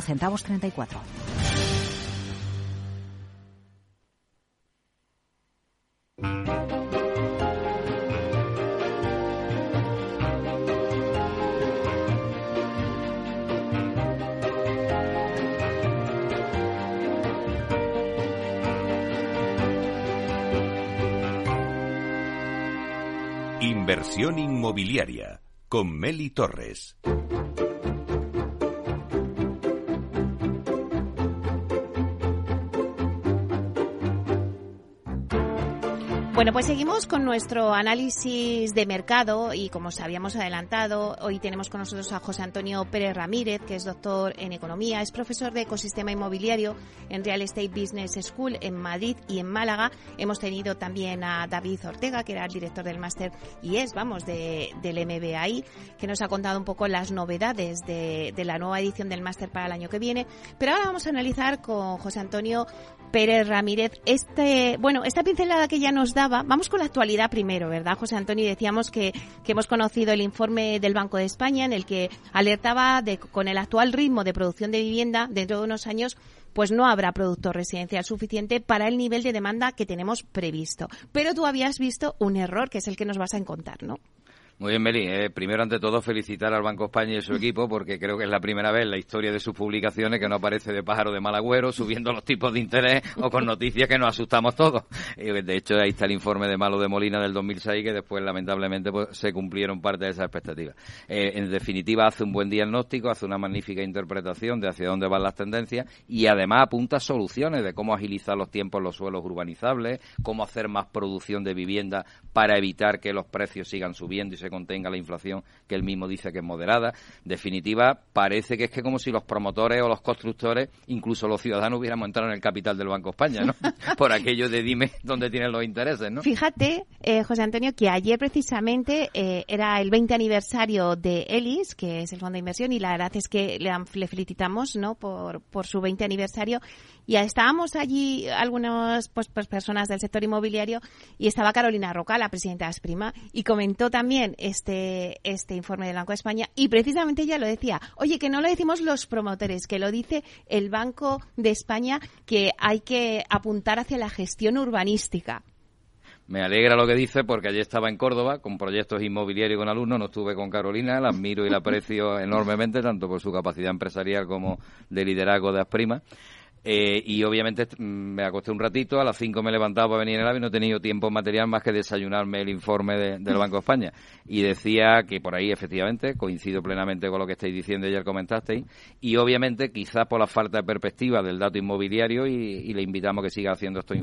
centavos 34. Inversión inmobiliaria con Meli Torres. Bueno, pues seguimos con nuestro análisis de mercado y como os habíamos adelantado, hoy tenemos con nosotros a José Antonio Pérez Ramírez, que es doctor en economía, es profesor de ecosistema inmobiliario en Real Estate Business School en Madrid y en Málaga. Hemos tenido también a David Ortega, que era el director del máster y es, vamos, de, del MBAI, que nos ha contado un poco las novedades de, de la nueva edición del máster para el año que viene. Pero ahora vamos a analizar con José Antonio Pérez Ramírez este, bueno, esta pincelada que ya nos daba, vamos con la actualidad primero, ¿verdad, José Antonio? Decíamos que, hemos conocido el informe del Banco de España en el que alertaba de con el actual ritmo de producción de vivienda dentro de unos años pues no habrá producto residencial suficiente para el nivel de demanda que tenemos previsto. Pero tú habías visto un error, que es el que nos vas a contar, ¿no? Muy bien, Meli. Eh, primero, ante todo, felicitar al Banco España y su equipo, porque creo que es la primera vez en la historia de sus publicaciones que no aparece de pájaro de mal agüero, subiendo los tipos de interés o con noticias que nos asustamos todos. de hecho, ahí está el informe de Malo de Molina del 2006, que después, lamentablemente, pues, se cumplieron parte de esas expectativas. Eh, en definitiva, hace un buen diagnóstico, hace una magnífica interpretación de hacia dónde van las tendencias y además apunta soluciones de cómo agilizar los tiempos en los suelos urbanizables, cómo hacer más producción de vivienda para evitar que los precios sigan subiendo y se contenga la inflación que él mismo dice que es moderada. definitiva, parece que es que como si los promotores o los constructores, incluso los ciudadanos, hubiéramos entrado en el capital del Banco España, ¿no? Por aquello de dime dónde tienen los intereses, ¿no? Fíjate, eh, José Antonio, que ayer precisamente eh, era el 20 aniversario de ELIS, que es el fondo de inversión, y la verdad es que le, le felicitamos, ¿no? Por, por su 20 aniversario y estábamos allí algunas pues, pues, personas del sector inmobiliario y estaba Carolina Roca, la presidenta de Asprima, y comentó también este, este informe del Banco de España y precisamente ella lo decía, oye, que no lo decimos los promotores, que lo dice el Banco de España, que hay que apuntar hacia la gestión urbanística. Me alegra lo que dice porque allí estaba en Córdoba con proyectos inmobiliarios con alumnos, no estuve con Carolina, la admiro y la aprecio enormemente, tanto por su capacidad empresarial como de liderazgo de Asprima. Eh, y obviamente mm, me acosté un ratito, a las 5 me he levantado para venir en el AVE y no he tenido tiempo material más que desayunarme el informe del Banco de España. Y decía que por ahí, efectivamente, coincido plenamente con lo que estáis diciendo y ayer comentasteis. Y obviamente, quizás por la falta de perspectiva del dato inmobiliario, y, le invitamos que siga haciendo estos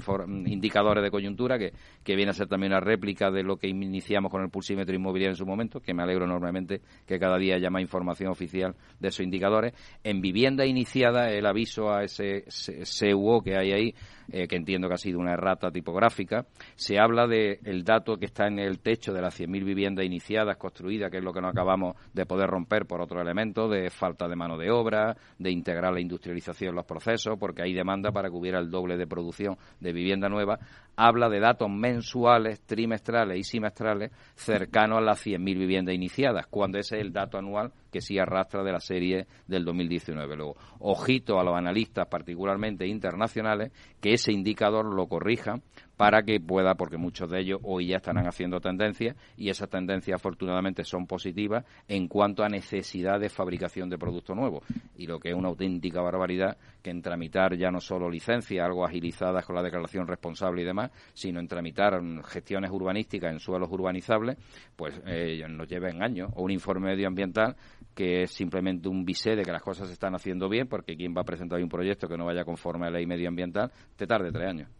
indicadores de coyuntura, que, que viene a ser también una réplica de lo que iniciamos con el pulsímetro inmobiliario en su momento, que me alegro enormemente que cada día haya más información oficial de esos indicadores. En vivienda iniciada, el aviso a ese CUO que hay ahí, eh, que entiendo que ha sido una errata tipográfica, se habla del el dato que está en el techo de las 100.000 viviendas iniciadas, construidas, que es lo que no acabamos de poder romper por otro elemento, de falta de mano de obra, de integrar la industrialización en los procesos, porque hay demanda para que hubiera el doble de producción de vivienda nueva, habla de datos mensuales, trimestrales y semestrales cercanos a las 100.000 viviendas iniciadas, cuando ese es el dato anual que sí arrastra de la serie del 2019. Luego, ojito a los analistas, particularmente internacionales, que ese indicador lo corrija para que pueda, porque muchos de ellos hoy ya estarán haciendo tendencias y esas tendencias afortunadamente son positivas en cuanto a necesidad de fabricación de productos nuevos. Y lo que es una auténtica barbaridad que en tramitar ya no solo licencias, algo agilizadas con la declaración responsable y demás, sino en tramitar gestiones urbanísticas en suelos urbanizables, pues eh, nos lleven años. O un informe medioambiental que es simplemente un visé de que las cosas se están haciendo bien, porque quien va a presentar un proyecto que no vaya conforme a la ley medioambiental, te tarde tres años.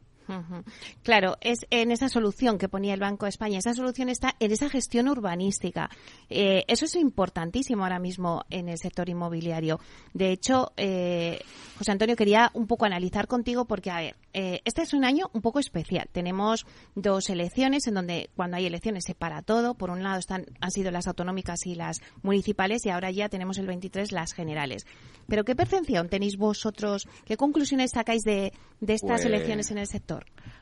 Claro, es en esa solución que ponía el Banco de España. Esa solución está en esa gestión urbanística. Eh, eso es importantísimo ahora mismo en el sector inmobiliario. De hecho, eh, José Antonio, quería un poco analizar contigo porque, a ver, eh, este es un año un poco especial. Tenemos dos elecciones en donde cuando hay elecciones se para todo. Por un lado están, han sido las autonómicas y las municipales y ahora ya tenemos el 23 las generales. Pero ¿qué percepción tenéis vosotros? ¿Qué conclusiones sacáis de, de estas Pues, elecciones en el sector?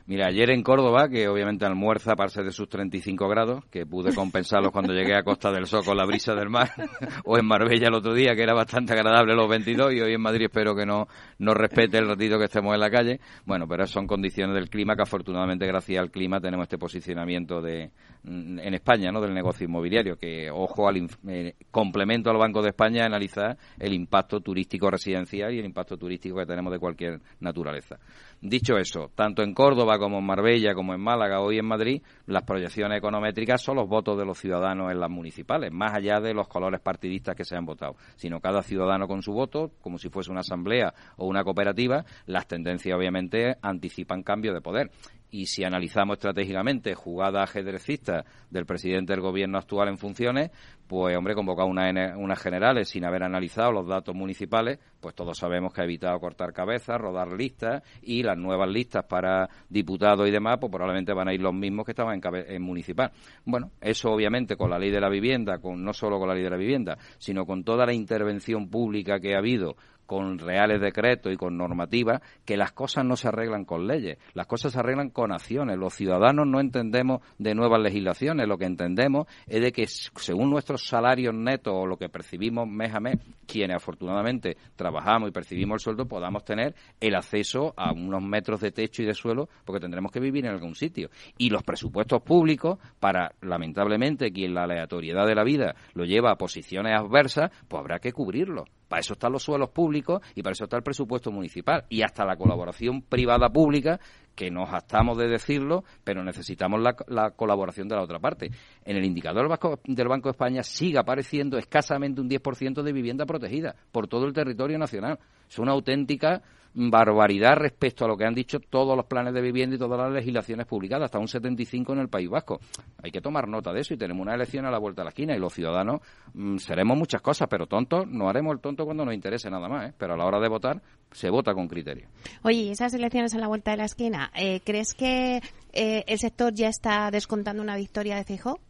Mira, ayer en Córdoba, que obviamente almuerza para ser de sus 35 grados, que pude compensarlos cuando llegué a Costa del Sol con la brisa del mar, o en Marbella el otro día, que era bastante agradable los 22, y hoy en Madrid espero que no nos respete el ratito que estemos en la calle. Bueno, pero son condiciones del clima que afortunadamente gracias al clima tenemos este posicionamiento de en España, ¿no? Del negocio inmobiliario, que ojo al eh, complemento al Banco de España analizar el impacto turístico residencial y el impacto turístico que tenemos de cualquier naturaleza. Dicho eso, tanto en Córdoba como en Marbella, como en Málaga, hoy en Madrid, las proyecciones económetricas son los votos de los ciudadanos en las municipales, más allá de los colores partidistas que se han votado, sino cada ciudadano con su voto, como si fuese una asamblea o una cooperativa, las tendencias obviamente anticipan cambio de poder. Y si analizamos estratégicamente jugada ajedrecista del presidente del gobierno actual en funciones, pues hombre, convocado una, unas generales sin haber analizado los datos municipales, pues todos sabemos que ha evitado cortar cabezas, rodar listas y las nuevas listas para diputados y demás, pues probablemente van a ir los mismos que estaban en, en municipal. Bueno, eso obviamente con la ley de la vivienda, con no solo con la ley de la vivienda, sino con toda la intervención pública que ha habido con reales decretos y con normativas, que las cosas no se arreglan con leyes, las cosas se arreglan con acciones. Los ciudadanos no entendemos de nuevas legislaciones, lo que entendemos es de que según nuestros salarios netos o lo que percibimos mes a mes, quienes afortunadamente trabajamos y percibimos el sueldo, podamos tener el acceso a unos metros de techo y de suelo, porque tendremos que vivir en algún sitio. Y los presupuestos públicos, para lamentablemente quien la aleatoriedad de la vida lo lleva a posiciones adversas, pues habrá que cubrirlo. Para eso están los suelos públicos y para eso está el presupuesto municipal y hasta la colaboración privada pública que nos gastamos de decirlo, pero necesitamos la, la colaboración de la otra parte. En el indicador del Banco de España sigue apareciendo escasamente un 10% de vivienda protegida por todo el territorio nacional. Es una auténtica barbaridad respecto a lo que han dicho todos los planes de vivienda y todas las legislaciones publicadas, hasta un 75 en el País Vasco. Hay que tomar nota de eso y tenemos una elección a la vuelta de la esquina y los ciudadanos mm, seremos muchas cosas, pero tontos no haremos el tonto cuando nos interese nada más, ¿eh? pero a la hora de votar se vota con criterio. Oye, ¿y esas elecciones a la vuelta de la esquina, eh, ¿crees que eh, el sector ya está descontando una victoria de Feijóo?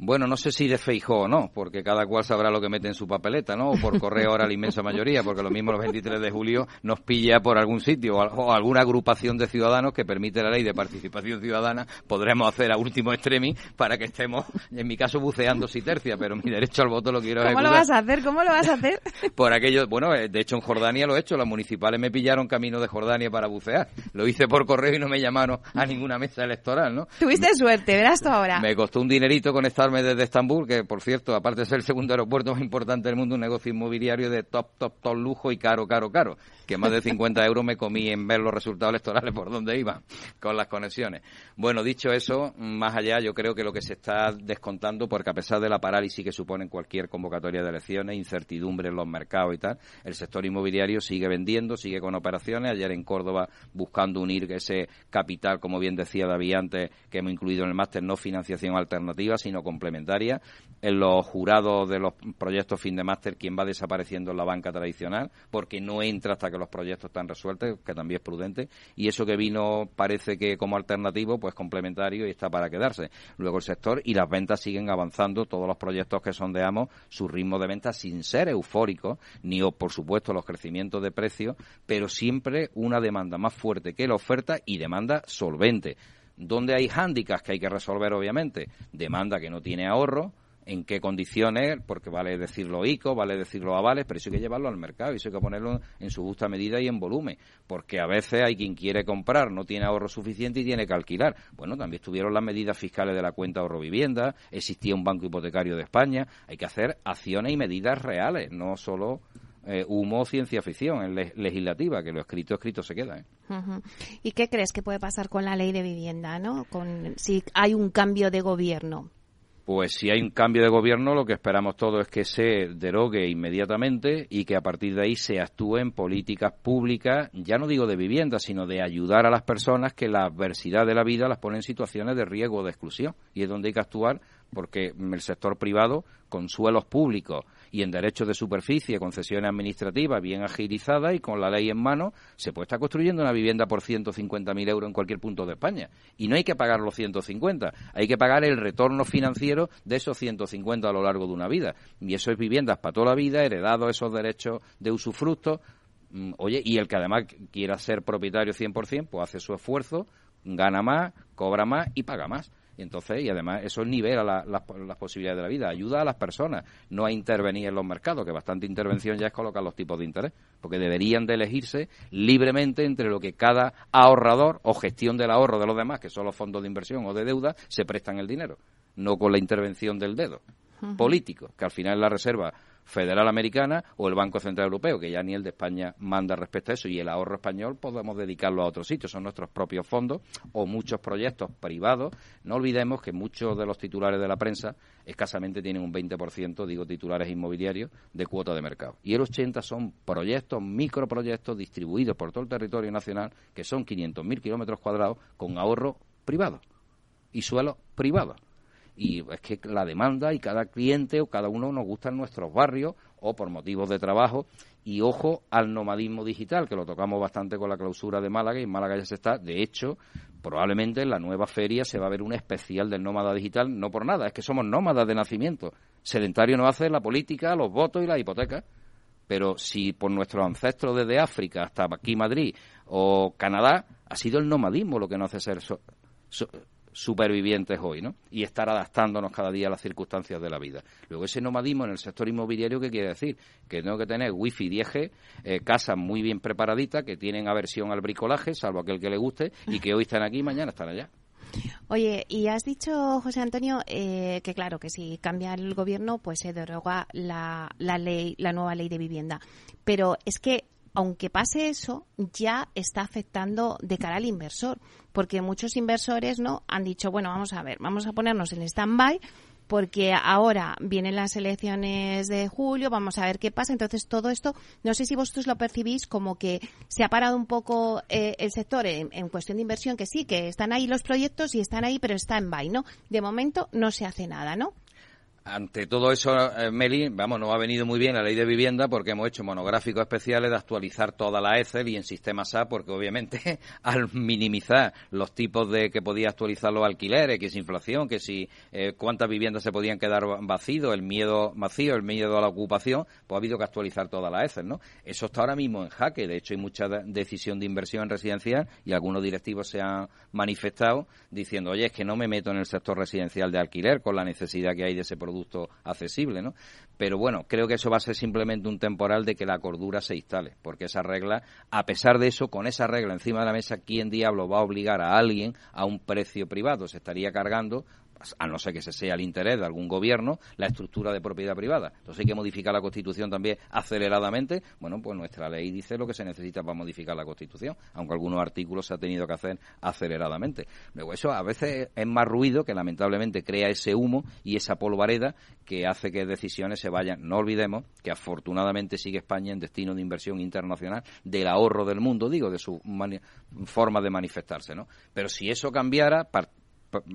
Bueno, no sé si de Feijó o no, porque cada cual sabrá lo que mete en su papeleta, ¿no? O por correo ahora la inmensa mayoría, porque lo mismo los 23 de julio nos pilla por algún sitio o, al- o alguna agrupación de ciudadanos que permite la ley de participación ciudadana, podremos hacer a último extremi para que estemos, en mi caso, buceando si tercia, pero mi derecho al voto lo quiero ¿Cómo lo vas a hacer? ¿Cómo lo vas a hacer? Por aquello, bueno, eh, de hecho en Jordania lo he hecho, los municipales me pillaron camino de Jordania para bucear. Lo hice por correo y no me llamaron a ninguna mesa electoral, ¿no? Tuviste suerte, verás tú ahora. Me costó un dinerito desde Estambul, que por cierto, aparte de ser el segundo aeropuerto más importante del mundo, un negocio inmobiliario de top, top, top lujo y caro, caro, caro. Que más de 50 euros me comí en ver los resultados electorales por donde iba, con las conexiones. Bueno, dicho eso, más allá, yo creo que lo que se está descontando, porque a pesar de la parálisis que supone cualquier convocatoria de elecciones, incertidumbre en los mercados y tal, el sector inmobiliario sigue vendiendo, sigue con operaciones. Ayer en Córdoba buscando unir ese capital, como bien decía David antes, que hemos incluido en el máster, no financiación alternativa, sino complementaria. En los jurados de los proyectos fin de máster, quien va desapareciendo en la banca tradicional, porque no entra hasta que los proyectos están resueltos, que también es prudente. Y eso que vino parece que como alternativo, pues complementario y está para quedarse. Luego el sector y las ventas siguen avanzando, todos los proyectos que sondeamos, su ritmo de ventas sin ser eufórico, ni por supuesto los crecimientos de precios, pero siempre una demanda más fuerte que la oferta y demanda solvente. ¿Dónde hay hándicaps que hay que resolver, obviamente? Demanda que no tiene ahorro, en qué condiciones, porque vale decirlo ICO, vale decirlo avales, pero eso hay que llevarlo al mercado y eso hay que ponerlo en su justa medida y en volumen, porque a veces hay quien quiere comprar, no tiene ahorro suficiente y tiene que alquilar. Bueno, también estuvieron las medidas fiscales de la cuenta ahorro vivienda, existía un banco hipotecario de España, hay que hacer acciones y medidas reales, no solo eh, humo ciencia ficción en le- legislativa, que lo escrito escrito se queda. ¿eh? ¿Y qué crees que puede pasar con la ley de vivienda, no? Con, si hay un cambio de gobierno. Pues si hay un cambio de gobierno, lo que esperamos todos es que se derogue inmediatamente y que a partir de ahí se actúe en políticas públicas, ya no digo de vivienda, sino de ayudar a las personas que la adversidad de la vida las pone en situaciones de riesgo o de exclusión. Y es donde hay que actuar porque el sector privado, con suelos públicos y en derechos de superficie, concesiones administrativas bien agilizadas y con la ley en mano, se puede estar construyendo una vivienda por 150.000 euros en cualquier punto de España. Y no hay que pagar los 150, hay que pagar el retorno financiero de esos 150 a lo largo de una vida. Y eso es viviendas para toda la vida, heredado esos derechos de usufructo. Mm, oye, y el que además quiera ser propietario 100%, pues hace su esfuerzo, gana más, cobra más y paga más. Y entonces, y además, eso nivela las posibilidades de la vida, ayuda a las personas, no a intervenir en los mercados, que bastante intervención ya es colocar los tipos de interés, porque deberían de elegirse libremente entre lo que cada ahorrador o gestión del ahorro de los demás, que son los fondos de inversión o de deuda, se prestan el dinero, no con la intervención del dedo político, que al final es la Reserva Federal Americana o el Banco Central Europeo, que ya ni el de España manda respecto a eso, y el ahorro español podemos dedicarlo a otros sitios, son nuestros propios fondos o muchos proyectos privados. No olvidemos que muchos de los titulares de la prensa escasamente tienen un 20%, digo titulares inmobiliarios, de cuota de mercado. Y el 80% son proyectos, microproyectos distribuidos por todo el territorio nacional, que son 500.000 kilómetros cuadrados con ahorro privado y suelo privado y es que la demanda y cada cliente o cada uno nos gusta en nuestros barrios o por motivos de trabajo. Y ojo al nomadismo digital que lo tocamos bastante con la clausura de Málaga y en Málaga ya se está. De hecho probablemente en la nueva feria se va a ver un especial del nómada digital no por nada es que somos nómadas de nacimiento. Sedentario no hace la política los votos y la hipoteca pero si por nuestros ancestros desde África hasta aquí Madrid o Canadá ha sido el nomadismo lo que nos hace ser supervivientes hoy, ¿no? Y estar adaptándonos cada día a las circunstancias de la vida. Luego ese nomadismo en el sector inmobiliario, ¿qué quiere decir? Que tengo que tener wifi 10G, eh, casas muy bien preparaditas, que tienen aversión al bricolaje, salvo aquel que le guste, y que hoy están aquí y mañana están allá. Oye, y has dicho, José Antonio, eh, que claro, que si cambia el gobierno, pues se deroga la, la ley, la nueva ley de vivienda. Pero es que aunque pase eso, ya está afectando de cara al inversor, porque muchos inversores no han dicho, bueno, vamos a ver, vamos a ponernos en stand-by porque ahora vienen las elecciones de julio, vamos a ver qué pasa. Entonces, todo esto, no sé si vosotros lo percibís como que se ha parado un poco eh, el sector en, cuestión de inversión, que sí, que están ahí los proyectos y están ahí, pero está en by, ¿no? De momento no se hace nada, ¿no? Ante todo eso, eh, Meli, vamos, nos ha venido muy bien la ley de vivienda porque hemos hecho monográficos especiales de actualizar toda la ECEL y en sistema SAP porque obviamente al minimizar los tipos de que podía actualizar los alquileres, que es inflación, que si eh, cuántas viviendas se podían quedar vacíos, el miedo vacío, el miedo a la ocupación, pues ha habido que actualizar toda la ECEL, ¿no? Eso está ahora mismo en jaque. De hecho, hay mucha decisión de inversión en residencial y algunos directivos se han manifestado diciendo, oye, es que no me meto en el sector residencial de alquiler con la necesidad que hay de ese producto accesible, ¿no? Pero bueno, creo que eso va a ser simplemente un temporal de que la cordura se instale, porque esa regla, a pesar de eso, con esa regla encima de la mesa, ¿quién diablo va a obligar a alguien a un precio privado? Se estaría cargando a no ser que ese sea el interés de algún gobierno, la estructura de propiedad privada. Entonces hay que modificar la Constitución también aceleradamente. Bueno, pues nuestra ley dice lo que se necesita para modificar la Constitución, aunque algunos artículos se ha tenido que hacer aceleradamente. Luego eso a veces es más ruido que lamentablemente crea ese humo y esa polvareda que hace que decisiones se vayan. No olvidemos que afortunadamente sigue España en destino de inversión internacional del ahorro del mundo, digo, de su forma de manifestarse, ¿no? Pero si eso cambiara,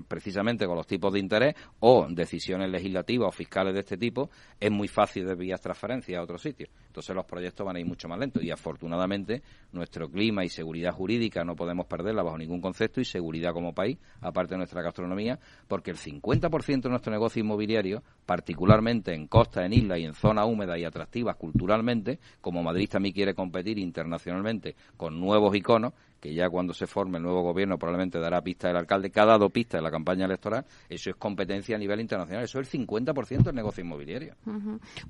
precisamente con los tipos de interés o decisiones legislativas o fiscales de este tipo, es muy fácil desviar transferencias a otros sitios. Entonces los proyectos van a ir mucho más lentos y afortunadamente nuestro clima y seguridad jurídica no podemos perderla bajo ningún concepto y seguridad como país, aparte de nuestra gastronomía, porque el 50% de nuestro negocio inmobiliario, particularmente en costa, en islas y en zonas húmedas y atractivas culturalmente, como Madrid también quiere competir internacionalmente con nuevos iconos, que ya cuando se forme el nuevo gobierno probablemente dará pista el alcalde, que ha dado pista en la campaña electoral, eso es competencia a nivel internacional, eso es el 50% del negocio inmobiliario.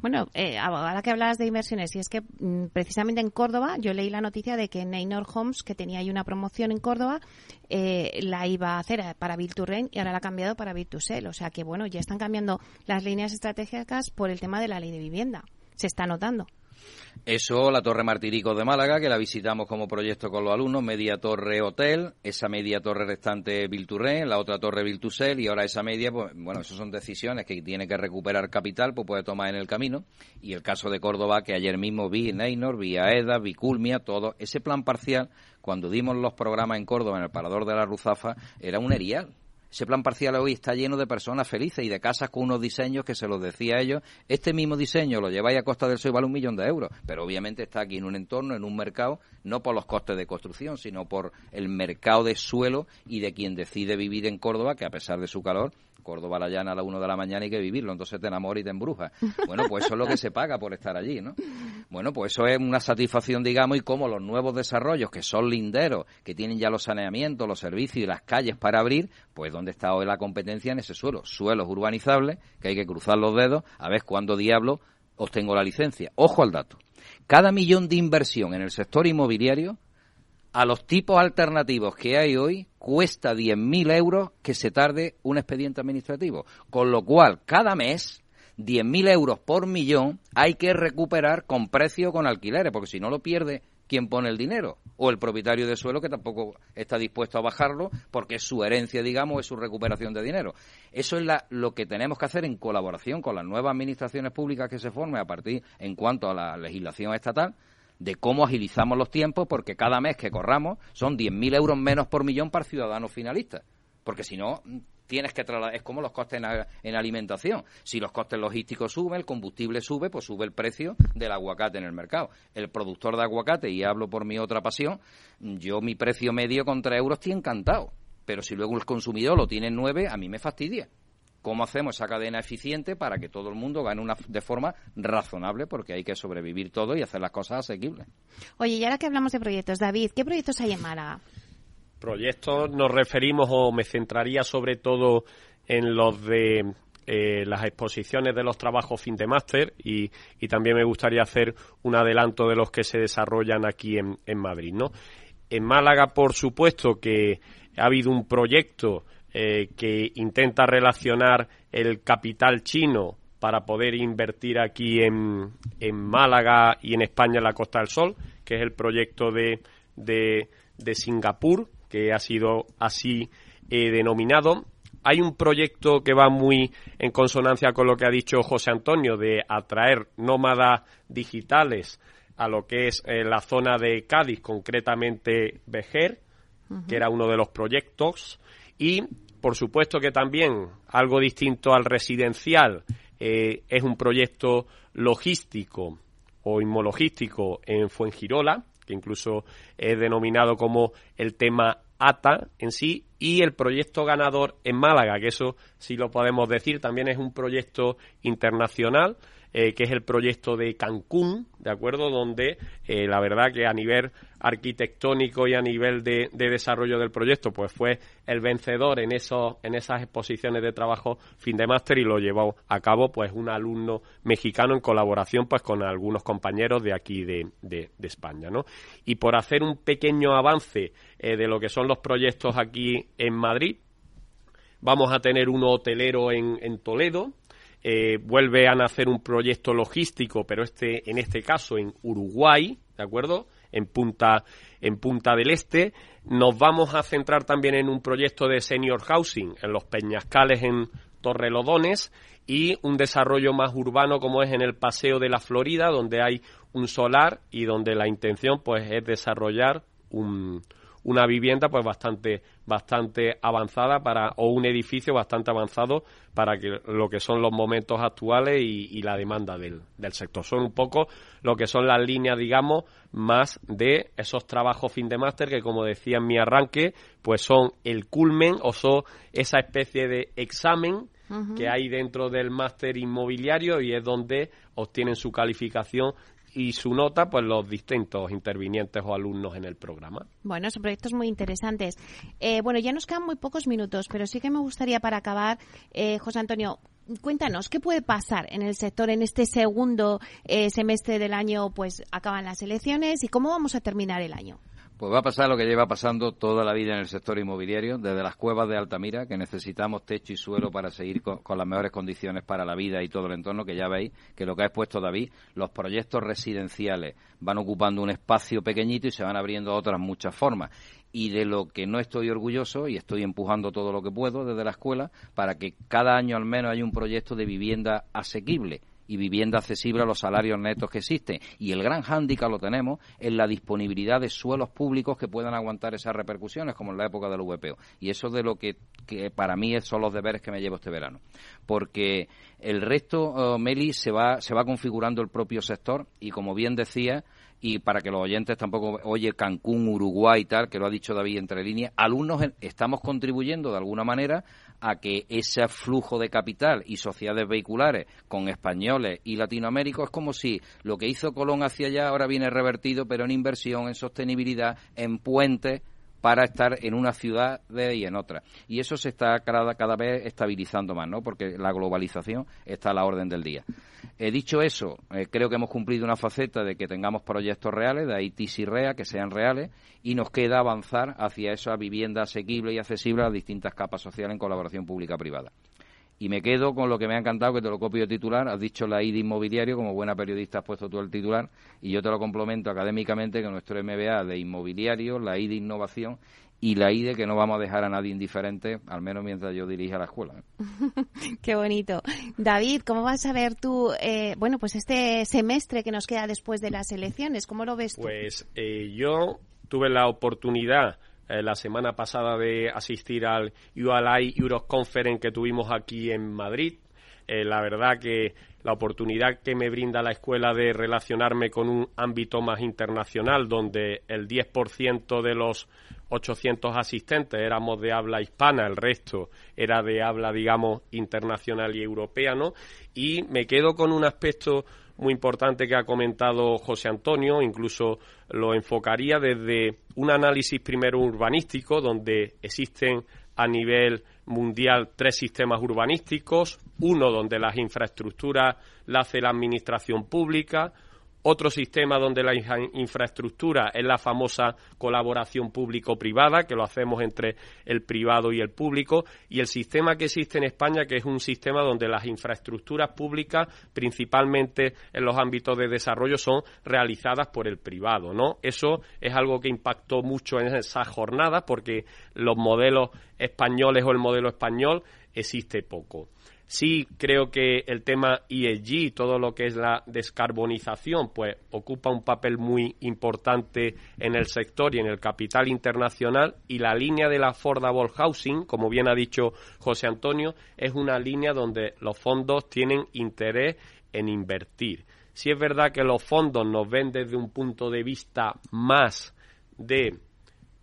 Bueno, eh, ahora que hablas de inversiones, y es que mm, precisamente en Córdoba, yo leí la noticia de que Neynor Homes, que tenía ahí una promoción en Córdoba, eh, la iba a hacer para Bill y ahora la ha cambiado para Bill O sea que, bueno, ya están cambiando las líneas estratégicas por el tema de la ley de vivienda. Se está notando. Eso, la Torre Martirico de Málaga, que la visitamos como proyecto con los alumnos, media torre hotel, esa media torre restante Vilturren, la otra torre Viltusel y ahora esa media, pues bueno, eso son decisiones que tiene que recuperar capital, pues puede tomar en el camino. Y el caso de Córdoba, que ayer mismo vi Neynor, vi Aeda, vi Culmia, todo. Ese plan parcial, cuando dimos los programas en Córdoba, en el Parador de la Ruzafa, era un erial ese plan parcial hoy está lleno de personas felices y de casas con unos diseños que se los decía a ellos. Este mismo diseño lo lleváis a Costa del Sol y vale un millón de euros, pero obviamente está aquí en un entorno, en un mercado, no por los costes de construcción, sino por el mercado de suelo y de quien decide vivir en Córdoba, que a pesar de su calor, Córdoba la llana a la 1 de la mañana y que vivirlo, entonces te enamoras y te embrujas. Bueno, pues eso es lo que se paga por estar allí, ¿no? Bueno, pues eso es una satisfacción, digamos, y como los nuevos desarrollos que son linderos, que tienen ya los saneamientos, los servicios y las calles para abrir, pues ¿dónde está hoy la competencia en ese suelo? Suelos urbanizables, que hay que cruzar los dedos a ver cuándo diablo obtengo la licencia. Ojo al dato. Cada millón de inversión en el sector inmobiliario a los tipos alternativos que hay hoy cuesta 10.000 euros que se tarde un expediente administrativo. Con lo cual, cada mes, 10.000 euros por millón hay que recuperar con precio con alquileres, porque si no lo pierde quien pone el dinero o el propietario de suelo que tampoco está dispuesto a bajarlo porque su herencia, digamos, es su recuperación de dinero. Eso es lo que tenemos que hacer en colaboración con las nuevas administraciones públicas que se formen a partir en cuanto a la legislación estatal de cómo agilizamos los tiempos, porque cada mes que corramos son 10.000 euros menos por millón para ciudadanos finalistas. Porque si no, tienes que trasladar, es como los costes en, alimentación. Si los costes logísticos suben, el combustible sube, pues sube el precio del aguacate en el mercado. El productor de aguacate, y hablo por mi otra pasión, yo mi precio medio con 3 euros estoy encantado. Pero si luego el consumidor lo tiene en 9, a mí me fastidia cómo hacemos esa cadena eficiente para que todo el mundo gane una, de forma razonable, porque hay que sobrevivir todo y hacer las cosas asequibles. Oye, y ahora que hablamos de proyectos, David, ¿qué proyectos hay en Málaga? Proyectos nos referimos o me centraría sobre todo en los de eh, las exposiciones de los trabajos fin de máster y, también me gustaría hacer un adelanto de los que se desarrollan aquí en, en Madrid. ¿no? En Málaga, por supuesto, que ha habido un proyecto eh, que intenta relacionar el capital chino para poder invertir aquí en, en, Málaga y en España en la Costa del Sol, que es el proyecto de, de, Singapur, que ha sido así eh, denominado. Hay un proyecto que va muy en consonancia con lo que ha dicho José Antonio de atraer nómadas digitales a lo que es eh, la zona de Cádiz, concretamente Vejer, que era uno de los proyectos. Y por supuesto que también algo distinto al residencial eh, es un proyecto logístico o inmologístico en Fuengirola, que incluso es denominado como el tema ATA en sí, y el proyecto ganador en Málaga, que eso sí lo podemos decir, también es un proyecto internacional eh, que es el proyecto de Cancún, ¿de acuerdo? Donde eh, la verdad que a nivel arquitectónico y a nivel de, desarrollo del proyecto, pues fue el vencedor en, esos, en esas exposiciones de trabajo fin de máster y lo llevó a cabo pues un alumno mexicano en colaboración pues con algunos compañeros de aquí de, de, España, ¿no? Y por hacer un pequeño avance eh, de lo que son los proyectos aquí en Madrid, vamos a tener uno hotelero en, en Toledo, eh, vuelve a nacer un proyecto logístico, pero este, en este caso en Uruguay, ¿de acuerdo? En Punta, en Punta del Este. Nos vamos a centrar también en un proyecto de senior housing en los Peñascales en Torrelodones y un desarrollo más urbano como es en el Paseo de la Florida, donde hay un solar y donde la intención pues es desarrollar un, una vivienda pues bastante bastante avanzada para o un edificio bastante avanzado para que lo que son los momentos actuales y, la demanda del, del, sector. Son un poco lo que son las líneas digamos más de esos trabajos fin de máster que como decía en mi arranque pues son el culmen o son esa especie de examen que hay dentro del máster inmobiliario y es donde obtienen su calificación y su nota, pues los distintos intervinientes o alumnos en el programa. Bueno, son proyectos muy interesantes. Eh, bueno, ya nos quedan muy pocos minutos, pero sí que me gustaría para acabar, eh, José Antonio, cuéntanos, ¿qué puede pasar en el sector en este segundo eh, semestre del año? Pues acaban las elecciones y cómo vamos a terminar el año. Pues va a pasar lo que lleva pasando toda la vida en el sector inmobiliario, desde las cuevas de Altamira, que necesitamos techo y suelo para seguir con, las mejores condiciones para la vida y todo el entorno, que ya veis que lo que ha expuesto David, los proyectos residenciales van ocupando un espacio pequeñito y se van abriendo otras muchas formas. Y de lo que no estoy orgulloso y estoy empujando todo lo que puedo desde la escuela para que cada año al menos haya un proyecto de vivienda asequible y vivienda accesible a los salarios netos que existen. Y el gran hándicap lo tenemos en la disponibilidad de suelos públicos que puedan aguantar esas repercusiones, como en la época del VPO. Y eso es de lo que, para mí son los deberes que me llevo este verano. Porque el resto, uh, Meli, se va, se va configurando el propio sector y, como bien decía, y para que los oyentes tampoco oye Cancún, Uruguay y tal, que lo ha dicho David entre líneas, alumnos estamos contribuyendo de alguna manera a que ese flujo de capital y sociedades vehiculares con españoles y latinoaméricos es como si lo que hizo Colón hacia allá ahora viene revertido, pero en inversión, en sostenibilidad, en puentes para estar en una ciudad y en otra. Y eso se está cada, vez estabilizando más, ¿no? Porque la globalización está a la orden del día. He dicho eso, eh, creo que hemos cumplido una faceta de que tengamos proyectos reales, de ITIS y REA, que sean reales, y nos queda avanzar hacia esa vivienda asequible y accesible a distintas capas sociales en colaboración pública-privada. Y me quedo con lo que me ha encantado, que te lo copio titular. Has dicho la ID inmobiliario, como buena periodista has puesto tú el titular, y yo te lo complemento académicamente que nuestro MBA de inmobiliario, la ID innovación y la ID que no vamos a dejar a nadie indiferente, al menos mientras yo dirija la escuela. Qué bonito. David, ¿cómo vas a ver tú, eh, bueno, pues este semestre que nos queda después de las elecciones? ¿Cómo lo ves tú? Pues eh, yo tuve la oportunidad eh, la semana pasada de asistir al ULI Europe Conference que tuvimos aquí en Madrid. Eh, la verdad que la oportunidad que me brinda la escuela de relacionarme con un ámbito más internacional, donde el 10% de los 800 asistentes éramos de habla hispana, el resto era de habla, digamos, internacional y europea, ¿no? Y me quedo con un aspecto muy importante que ha comentado José Antonio, incluso lo enfocaría desde un análisis primero urbanístico, donde existen a nivel mundial tres sistemas urbanísticos, uno donde las infraestructuras las hace la administración pública, otro sistema donde la infraestructura es la famosa colaboración público-privada, que lo hacemos entre el privado y el público, y el sistema que existe en España, que es un sistema donde las infraestructuras públicas, principalmente en los ámbitos de desarrollo, son realizadas por el privado, ¿no? Eso es algo que impactó mucho en esa jornada, porque los modelos españoles o el modelo español existe poco. Sí creo que el tema ESG, todo lo que es la descarbonización, pues ocupa un papel muy importante en el sector y en el capital internacional y la línea del affordable housing, como bien ha dicho José Antonio, es una línea donde los fondos tienen interés en invertir. Si es verdad que los fondos nos ven desde un punto de vista más de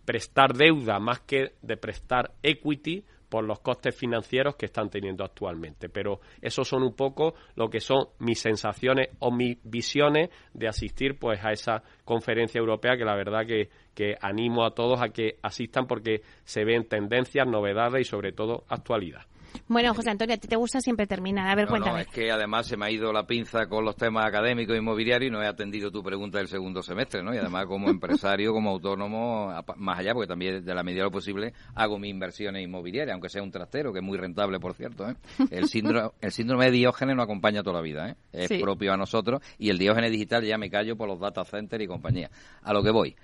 prestar deuda más que de prestar equity, por los costes financieros que están teniendo actualmente. Pero esos son un poco lo que son mis sensaciones o mis visiones de asistir pues a esa conferencia europea que la verdad que, que animo a todos a que asistan porque se ven tendencias, novedades y sobre todo actualidad. Bueno, José Antonio, a ti te gusta siempre terminar. A ver, cuéntame. No, es que además se me ha ido la pinza con los temas académicos e inmobiliarios y no he atendido tu pregunta del segundo semestre, ¿no? Y además como empresario, como autónomo, más allá, porque también de la medida de lo posible hago mis inversiones inmobiliarias, aunque sea un trastero, que es muy rentable, por cierto, ¿eh? El síndrome, el síndrome de Diógenes nos acompaña toda la vida, ¿eh? Es propio a nosotros y el Diógenes digital ya me callo por los data centers y compañía. A lo que voy,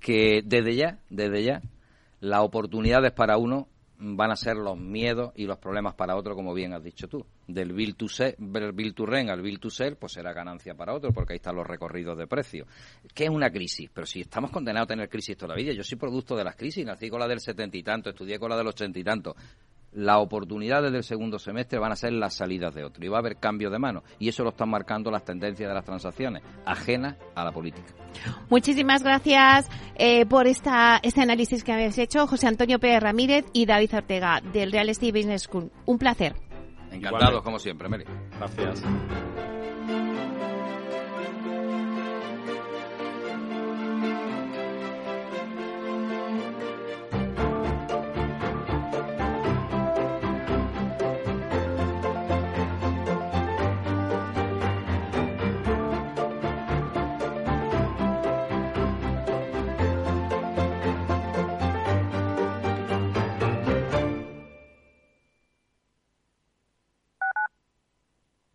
que desde ya, desde ya, las oportunidades para uno van a ser los miedos y los problemas para otro, como bien has dicho tú. Del bill to, sell, bill to rent al bill to sell, pues será ganancia para otro, porque ahí están los recorridos de precio. ¿Qué es una crisis? Pero si estamos condenados a tener crisis toda la vida, yo soy producto de las crisis, nací con la del setenta y tanto, estudié con la del ochenta y tanto las oportunidades del segundo semestre van a ser las salidas de otro y va a haber cambio de mano. Y eso lo están marcando las tendencias de las transacciones, ajenas a la política. Muchísimas gracias eh, por esta, este análisis que habéis hecho, José Antonio Pérez Ramírez y David Ortega, del Real Estate Business School. Un placer. Encantados, como siempre, Meli. Gracias.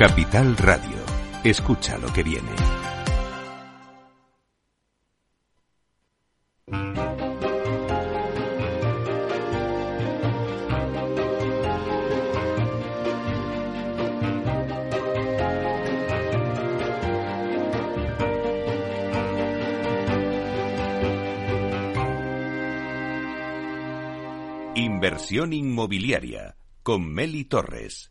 Capital Radio. Escucha lo que viene. Inversión inmobiliaria con Meli Torres.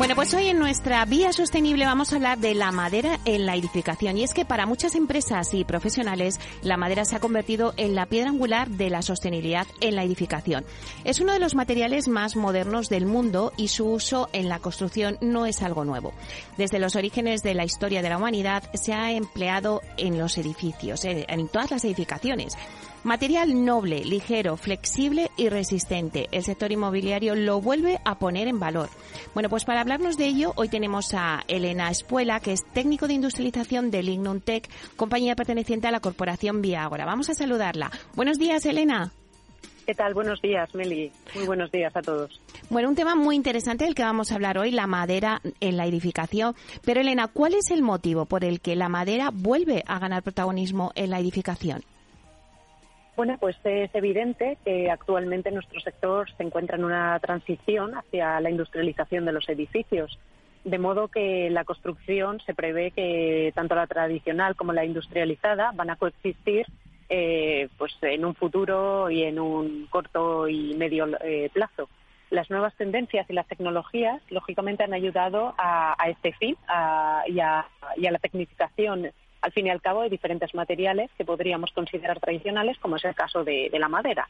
Bueno, pues hoy en nuestra vía sostenible vamos a hablar de la madera en la edificación. Y es que para muchas empresas y profesionales la madera se ha convertido en la piedra angular de la sostenibilidad en la edificación. Es uno de los materiales más modernos del mundo y su uso en la construcción no es algo nuevo. Desde los orígenes de la historia de la humanidad se ha empleado en los edificios, en todas las edificaciones. Material noble, ligero, flexible y resistente. El sector inmobiliario lo vuelve a poner en valor. Bueno, pues para hablarnos de ello, hoy tenemos a Elena Espuela, que es técnico de industrialización de Lignum Tech, compañía perteneciente a la corporación Viagora. Vamos a saludarla. Buenos días, Elena. ¿Qué tal? Buenos días, Meli. Muy buenos días a todos. Bueno, un tema muy interesante del que vamos a hablar hoy, la madera en la edificación. Pero, Elena, ¿cuál es el motivo por el que la madera vuelve a ganar protagonismo en la edificación? Bueno, pues es evidente que actualmente nuestro sector se encuentra en una transición hacia la industrialización de los edificios, de modo que la construcción se prevé que tanto la tradicional como la industrializada van a coexistir eh, pues en un futuro y en un corto y medio eh, plazo. Las nuevas tendencias y las tecnologías, lógicamente, han ayudado a, este fin a, y a la tecnificación al fin y al cabo, hay diferentes materiales que podríamos considerar tradicionales, como es el caso de, la madera.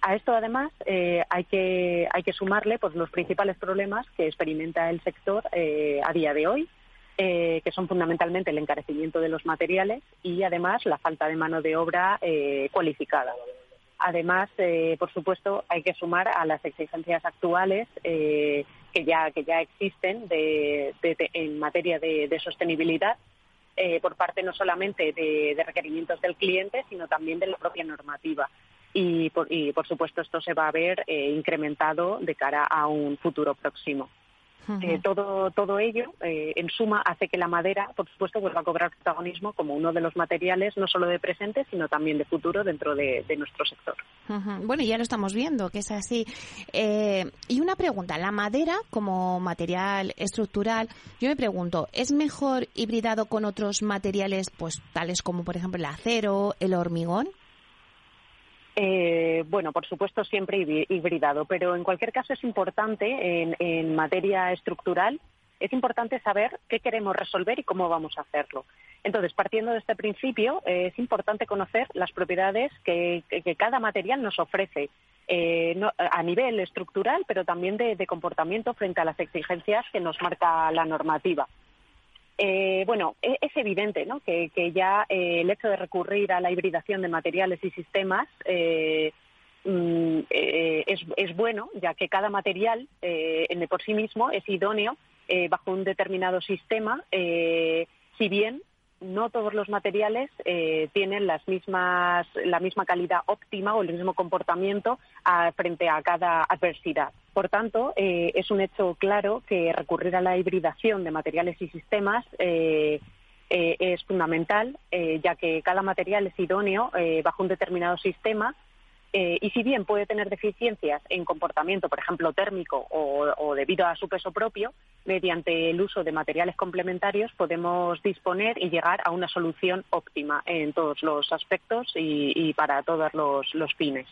A esto, además, eh, hay, que, hay que sumarle pues, los principales problemas que experimenta el sector eh, a día de hoy, eh, que son fundamentalmente el encarecimiento de los materiales y, además, la falta de mano de obra cualificada. Además, por supuesto, hay que sumar a las exigencias actuales que, ya, que ya existen en materia de sostenibilidad eh, por parte no solamente de, requerimientos del cliente, sino también de la propia normativa. Y por, supuesto esto se va a ver eh, incrementado de cara a un futuro próximo. Eh, todo, todo ello, eh, en suma, hace que la madera, por supuesto, vuelva a cobrar protagonismo como uno de los materiales no solo de presente, sino también de futuro dentro de, nuestro sector. Bueno, ya lo estamos viendo, que es así. Eh, y una pregunta, la madera como material estructural, yo me pregunto, ¿es mejor hibridado con otros materiales, pues tales como, por ejemplo, el acero, el hormigón? Eh, bueno, por supuesto siempre hibridado, pero en cualquier caso es importante en, materia estructural, es importante saber qué queremos resolver y cómo vamos a hacerlo. Entonces, partiendo de este principio, eh, es importante conocer las propiedades que, cada material nos ofrece eh, a nivel estructural, pero también de comportamiento frente a las exigencias que nos marca la normativa. Eh, bueno, e-, es, evidente ¿no? que, ya eh, el hecho de recurrir a la hibridación de materiales y sistemas eh, mm, es, bueno, ya que cada material en por sí mismo es idóneo bajo un determinado sistema si bien no todos los materiales eh, tienen las mismas, la misma calidad óptima o el mismo comportamiento frente a cada adversidad. Por tanto, eh, es un hecho claro que recurrir a la hibridación de materiales y sistemas eh, es fundamental, ya que cada material es idóneo bajo un determinado sistema eh, y si bien puede tener deficiencias en comportamiento, por ejemplo, térmico o, debido a su peso propio, mediante el uso de materiales complementarios podemos disponer y llegar a una solución óptima en todos los aspectos y, para todos los, fines.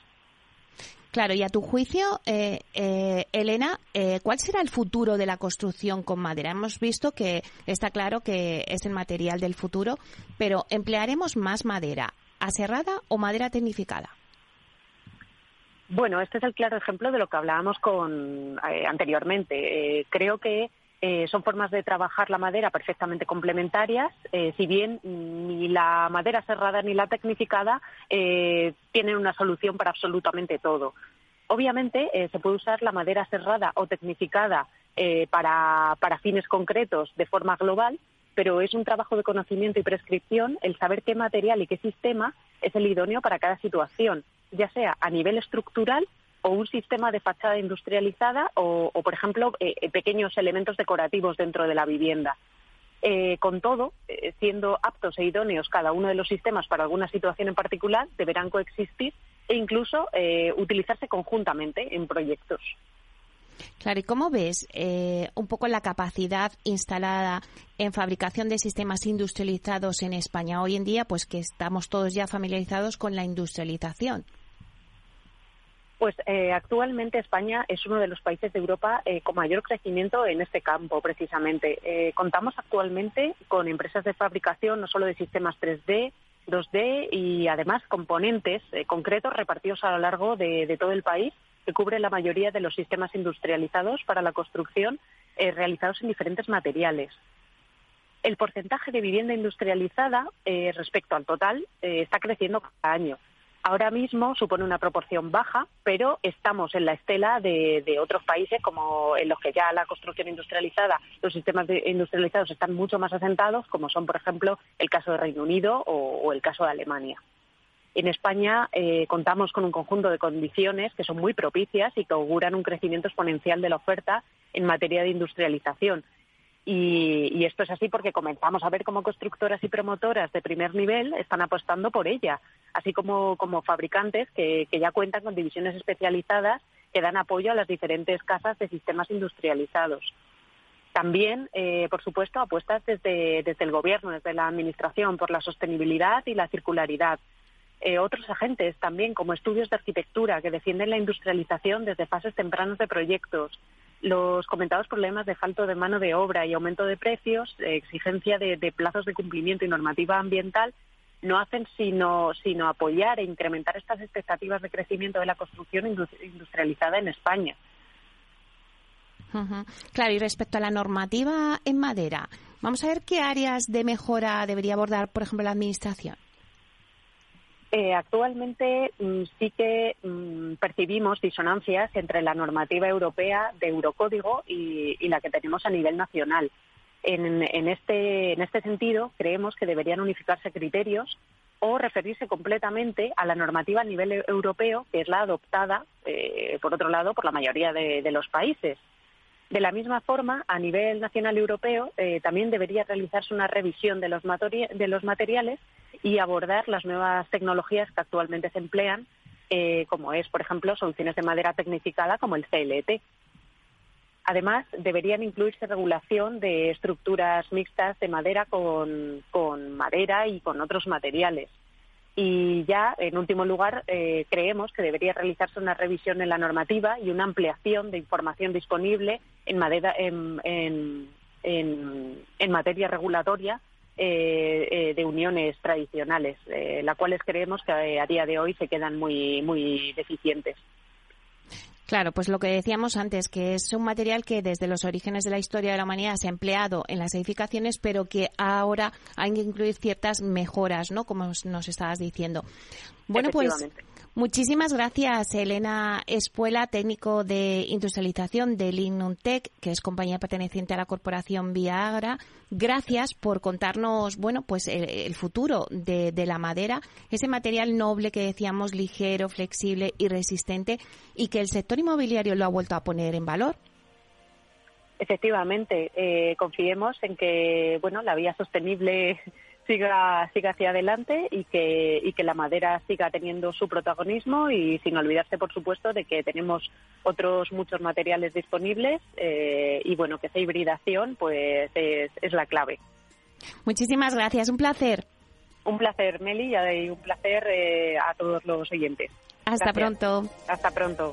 Claro, y a tu juicio, eh, eh, Elena, ¿cuál será el futuro de la construcción con madera? Hemos visto que está claro que es el material del futuro, pero ¿emplearemos más madera aserrada o madera tecnificada? Bueno, este es el claro ejemplo de lo que hablábamos con, eh, anteriormente. Eh, creo que eh, son formas de trabajar la madera perfectamente complementarias, si bien ni la madera cerrada ni la tecnificada tienen una solución para absolutamente todo. Obviamente se puede usar la madera cerrada o tecnificada para, para fines concretos de forma global, pero es un trabajo de conocimiento y prescripción el saber qué material y qué sistema es el idóneo para cada situación ya sea a nivel estructural o un sistema de fachada industrializada o, por ejemplo, eh, eh, pequeños elementos decorativos dentro de la vivienda. Eh, con todo, siendo aptos e idóneos cada uno de los sistemas para alguna situación en particular, deberán coexistir e incluso utilizarse conjuntamente en proyectos. Claro, ¿y cómo ves un poco la capacidad instalada en fabricación de sistemas industrializados en España hoy en día, pues que estamos todos ya familiarizados con la industrialización? Pues eh, actualmente España es uno de los países de Europa eh, con mayor crecimiento en este campo, precisamente. Eh, contamos actualmente con empresas de fabricación no solo de sistemas 3D, 2D y además componentes concretos repartidos a lo largo de, todo el país que cubren la mayoría de los sistemas industrializados para la construcción realizados en diferentes materiales. El porcentaje de vivienda industrializada respecto al total está creciendo cada año ahora mismo supone una proporción baja, pero estamos en la estela de, otros países como en los que ya la construcción industrializada, los sistemas industrializados están mucho más asentados, como son, por ejemplo, el caso de Reino Unido o, el caso de Alemania. En España eh, contamos con un conjunto de condiciones que son muy propicias y que auguran un crecimiento exponencial de la oferta en materia de industrialización. Y, y, esto es así porque comenzamos a ver cómo constructoras y promotoras de primer nivel están apostando por ella, así como, como fabricantes que, ya cuentan con divisiones especializadas que dan apoyo a las diferentes casas de sistemas industrializados. También, eh, por supuesto, apuestas desde, el Gobierno, desde la Administración, por la sostenibilidad y la circularidad. Eh, otros agentes también, como estudios de arquitectura, que defienden la industrialización desde fases tempranas de proyectos. Los comentados problemas de falto de mano de obra y aumento de precios, exigencia de plazos de cumplimiento y normativa ambiental no hacen sino, sino apoyar e incrementar estas expectativas de crecimiento de la construcción industrializada en España. Claro, y respecto a la normativa en madera, vamos a ver qué áreas de mejora debería abordar, por ejemplo, la Administración. Eh, actualmente mm, sí que mm, percibimos disonancias entre la normativa europea de Eurocódigo y, la que tenemos a nivel nacional. En, este, en este sentido, creemos que deberían unificarse criterios o referirse completamente a la normativa a nivel europeo, que es la adoptada, eh, por otro lado, por la mayoría de, los países. De la misma forma, a nivel nacional europeo, eh, también debería realizarse una revisión de los, materiales y abordar las nuevas tecnologías que actualmente se emplean, eh, como es, por ejemplo, soluciones de madera tecnificada como el CLT. Además, deberían incluirse regulación de estructuras mixtas de madera con, madera y con otros materiales. Y ya, en último lugar, eh, creemos que debería realizarse una revisión en la normativa y una ampliación de información disponible en, madera, en, materia regulatoria eh, eh, de uniones tradicionales, las cuales creemos que a día de hoy se quedan muy, muy deficientes. Claro, pues lo que decíamos antes, que es un material que desde los orígenes de la historia de la humanidad se ha empleado en las edificaciones, pero que ahora hay que incluir ciertas mejoras, ¿no? Como nos estabas diciendo. Bueno, pues Muchísimas gracias, Elena Espuela, técnico de industrialización de Linuntec, que es compañía perteneciente a la corporación Viagra. Gracias por contarnos, bueno, pues el, futuro de, la madera, ese material noble que decíamos ligero, flexible y resistente, y que el sector inmobiliario lo ha vuelto a poner en valor. Efectivamente, eh, confiemos en que, bueno, la vía sostenible siga, siga hacia adelante y que, y que la madera siga teniendo su protagonismo y sin olvidarse, por supuesto, de que tenemos otros muchos materiales disponibles eh, y bueno, que esa hibridación pues es, es la clave. Muchísimas gracias, un placer. Un placer, Meli, y un placer eh, a todos los oyentes. Hasta pronto. Hasta pronto.